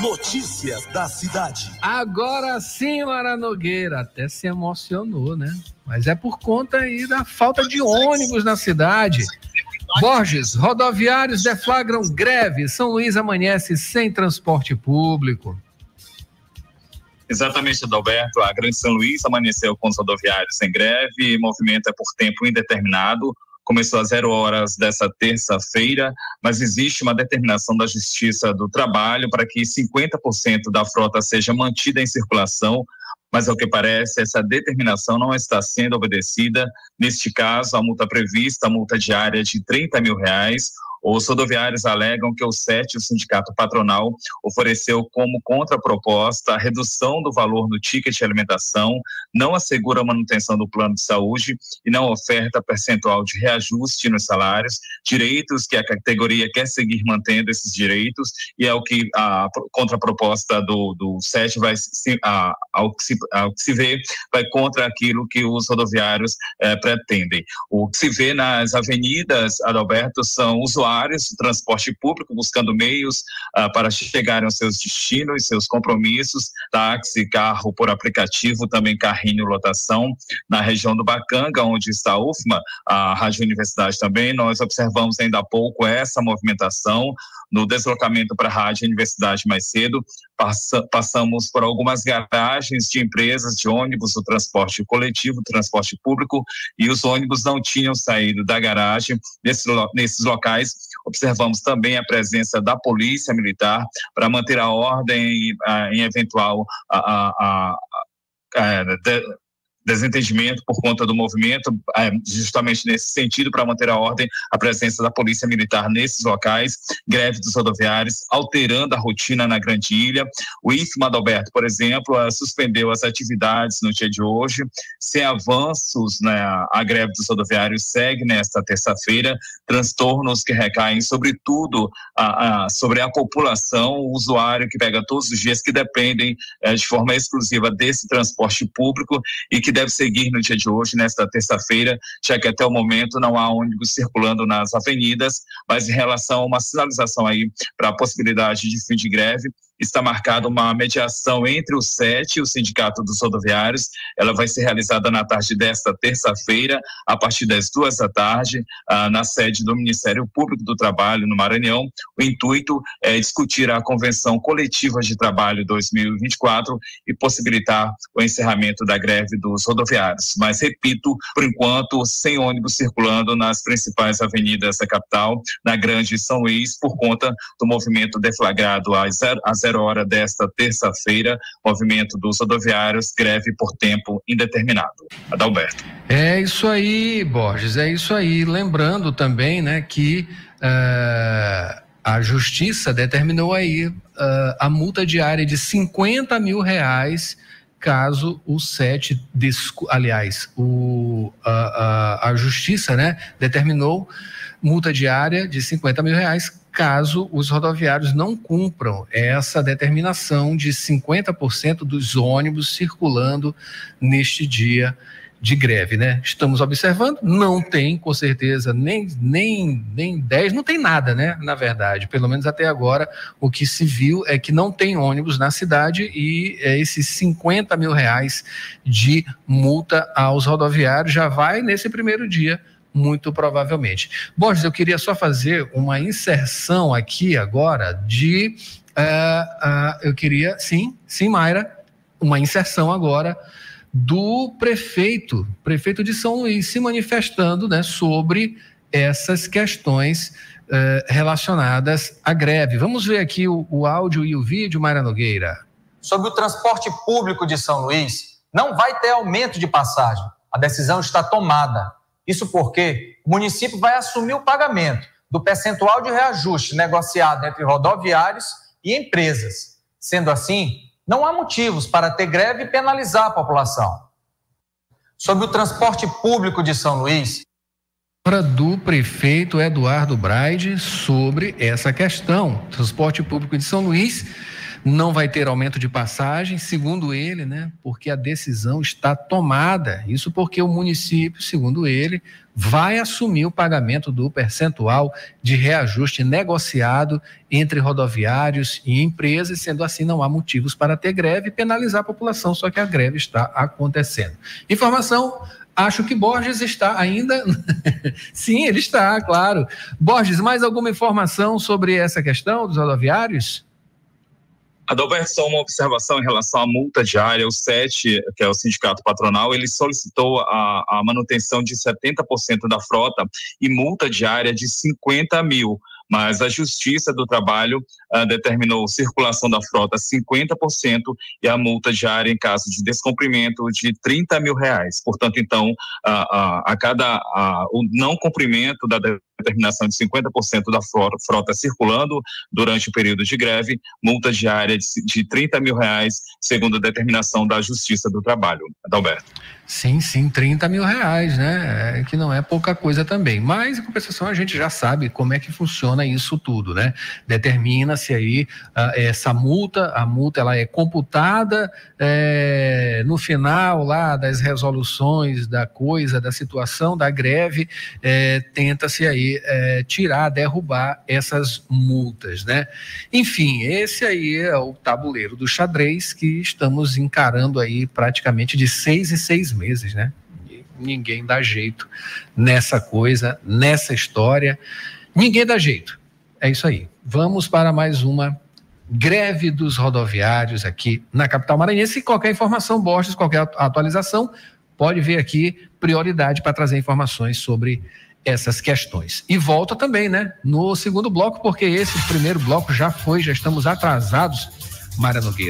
Notícias da cidade. Agora sim, Mara Nogueira, até se emocionou, né? Mas é por conta aí da falta de ônibus na cidade. Borges, rodoviários deflagram greve. São Luís amanhece sem transporte público. Exatamente, Adalberto. A Grande São Luís amanheceu com os rodoviários em greve. Movimento é por tempo indeterminado começou às zero horas dessa terça-feira, mas existe uma determinação da Justiça do Trabalho para que 50% da frota seja mantida em circulação mas ao que parece, essa determinação não está sendo obedecida. Neste caso, a multa prevista, a multa diária de 30 mil reais, os rodoviários alegam que o SET, o sindicato patronal, ofereceu como contraproposta a redução do valor do ticket de alimentação, não assegura a manutenção do plano de saúde e não oferta percentual de reajuste nos salários, direitos que a categoria quer seguir mantendo esses direitos e é o que a contraproposta do, do SET vai, a, ao, que se, ao que se vê, vai contra aquilo que os rodoviários eh, pretendem. O que se vê nas avenidas, Adalberto, são usuários usuários de transporte público buscando meios uh, para chegarem aos seus destinos, seus compromissos, táxi, carro por aplicativo, também carrinho lotação. Na região do Bacanga, onde está a UFMA, a Rádio Universidade também, nós observamos ainda há pouco essa movimentação no deslocamento para a Rádio Universidade mais cedo, passa, passamos por algumas garagens de empresas de ônibus, o transporte coletivo, o transporte público, e os ônibus não tinham saído da garagem. Nesse, nesses locais, observamos também a presença da Polícia Militar para manter a ordem em eventual a, a, a de, desentendimento por conta do movimento, é, justamente nesse sentido, para manter a ordem, a presença da Polícia Militar nesses locais, greve dos rodoviários, alterando a rotina na Grande Ilha. O IFMA Adalberto, por exemplo, é, suspendeu as atividades no dia de hoje, sem avanços, né, a greve dos rodoviários segue nesta terça-feira, transtornos que recaem sobretudo a, a, sobre a população, o usuário que pega todos os dias, que dependem é, de forma exclusiva desse transporte público e que deve seguir no dia de hoje, nesta terça-feira, já que até o momento não há ônibus circulando nas avenidas, mas em relação a uma sinalização aí para a possibilidade de fim de greve, está marcada uma mediação entre o SET e o Sindicato dos Rodoviários. Ela vai ser realizada na tarde desta terça-feira, a partir das duas da tarde, ah, na sede do Ministério Público do Trabalho, no Maranhão. O intuito é discutir a Convenção Coletiva de Trabalho 2024 e possibilitar o encerramento da greve dos rodoviários. Mas, repito, por enquanto, sem ônibus circulando nas principais avenidas da capital, na Grande São Luís, por conta do movimento deflagrado às zero, hora desta terça-feira, movimento dos rodoviários, greve por tempo indeterminado. Adalberto. É isso aí, Borges, é isso aí. Lembrando também, né, que uh, a justiça determinou aí uh, a multa diária de 50 mil reais caso o SET, aliás, o, a, a, a justiça, né, determinou multa diária de 50 mil reais caso os rodoviários não cumpram essa determinação de 50% dos ônibus circulando neste dia de greve, né? Estamos observando, não tem, com certeza, nem, nem, nem 10, não tem nada, né? Na verdade, pelo menos até agora, o que se viu é que não tem ônibus na cidade e é, esses 50 mil reais de multa aos rodoviários já vai nesse primeiro dia muito provavelmente. Borges, eu queria só fazer uma inserção aqui agora de. Uh, uh, eu queria, sim, sim, Mayra, uma inserção agora do prefeito, prefeito de São Luís, se manifestando né, sobre essas questões uh, relacionadas à greve. Vamos ver aqui o, o áudio e o vídeo, Mayra Nogueira. Sobre o transporte público de São Luís, não vai ter aumento de passagem. A decisão está tomada. Isso porque o município vai assumir o pagamento do percentual de reajuste negociado entre rodoviários e empresas. Sendo assim, não há motivos para ter greve e penalizar a população. Sobre o transporte público de São Luís. Do prefeito Eduardo Braide sobre essa questão. Transporte público de São Luís Não vai ter aumento de passagem, segundo ele, né? Porque a decisão está tomada. Isso porque o município, segundo ele, vai assumir o pagamento do percentual de reajuste negociado entre rodoviários e empresas, sendo assim não há motivos para ter greve e penalizar a população, só que a greve está acontecendo. Informação Acho que Borges está ainda. Sim, ele está, claro. Borges, mais alguma informação sobre essa questão dos rodoviários? Adalberto, só uma observação em relação à multa diária. O SET, que é o sindicato patronal, ele solicitou a, a manutenção de 70% da frota e multa diária de 50 mil mas a Justiça do Trabalho uh, determinou circulação da frota 50% e a multa diária em caso de descumprimento de 30 mil reais. Portanto, então, uh, a cada o não cumprimento da determinação de 50% da frota, circulando durante o período de greve, multa diária de, de 30 mil reais, segundo a determinação da Justiça do Trabalho. Adalberto. Sim, sim, 30 mil reais, né? É, que não é pouca coisa também. Mas, em compensação, a gente já sabe como é que funciona isso tudo, né? Determina-se aí uh, essa multa, a multa ela é computada é, no final lá das resoluções da coisa, da situação da greve, é, tenta-se aí é, tirar, derrubar essas multas, né? Enfim, esse aí é o tabuleiro do xadrez que estamos encarando aí praticamente de seis em seis meses, né? Ninguém dá jeito nessa coisa, nessa história. Ninguém dá jeito. É isso aí. Vamos para mais uma greve dos rodoviários aqui na capital maranhense. qualquer informação, Borges, qualquer atualização, pode ver aqui prioridade para trazer informações sobre essas questões. E volta também, né, no segundo bloco, porque esse primeiro bloco já foi, já estamos atrasados, Mara Nogueira.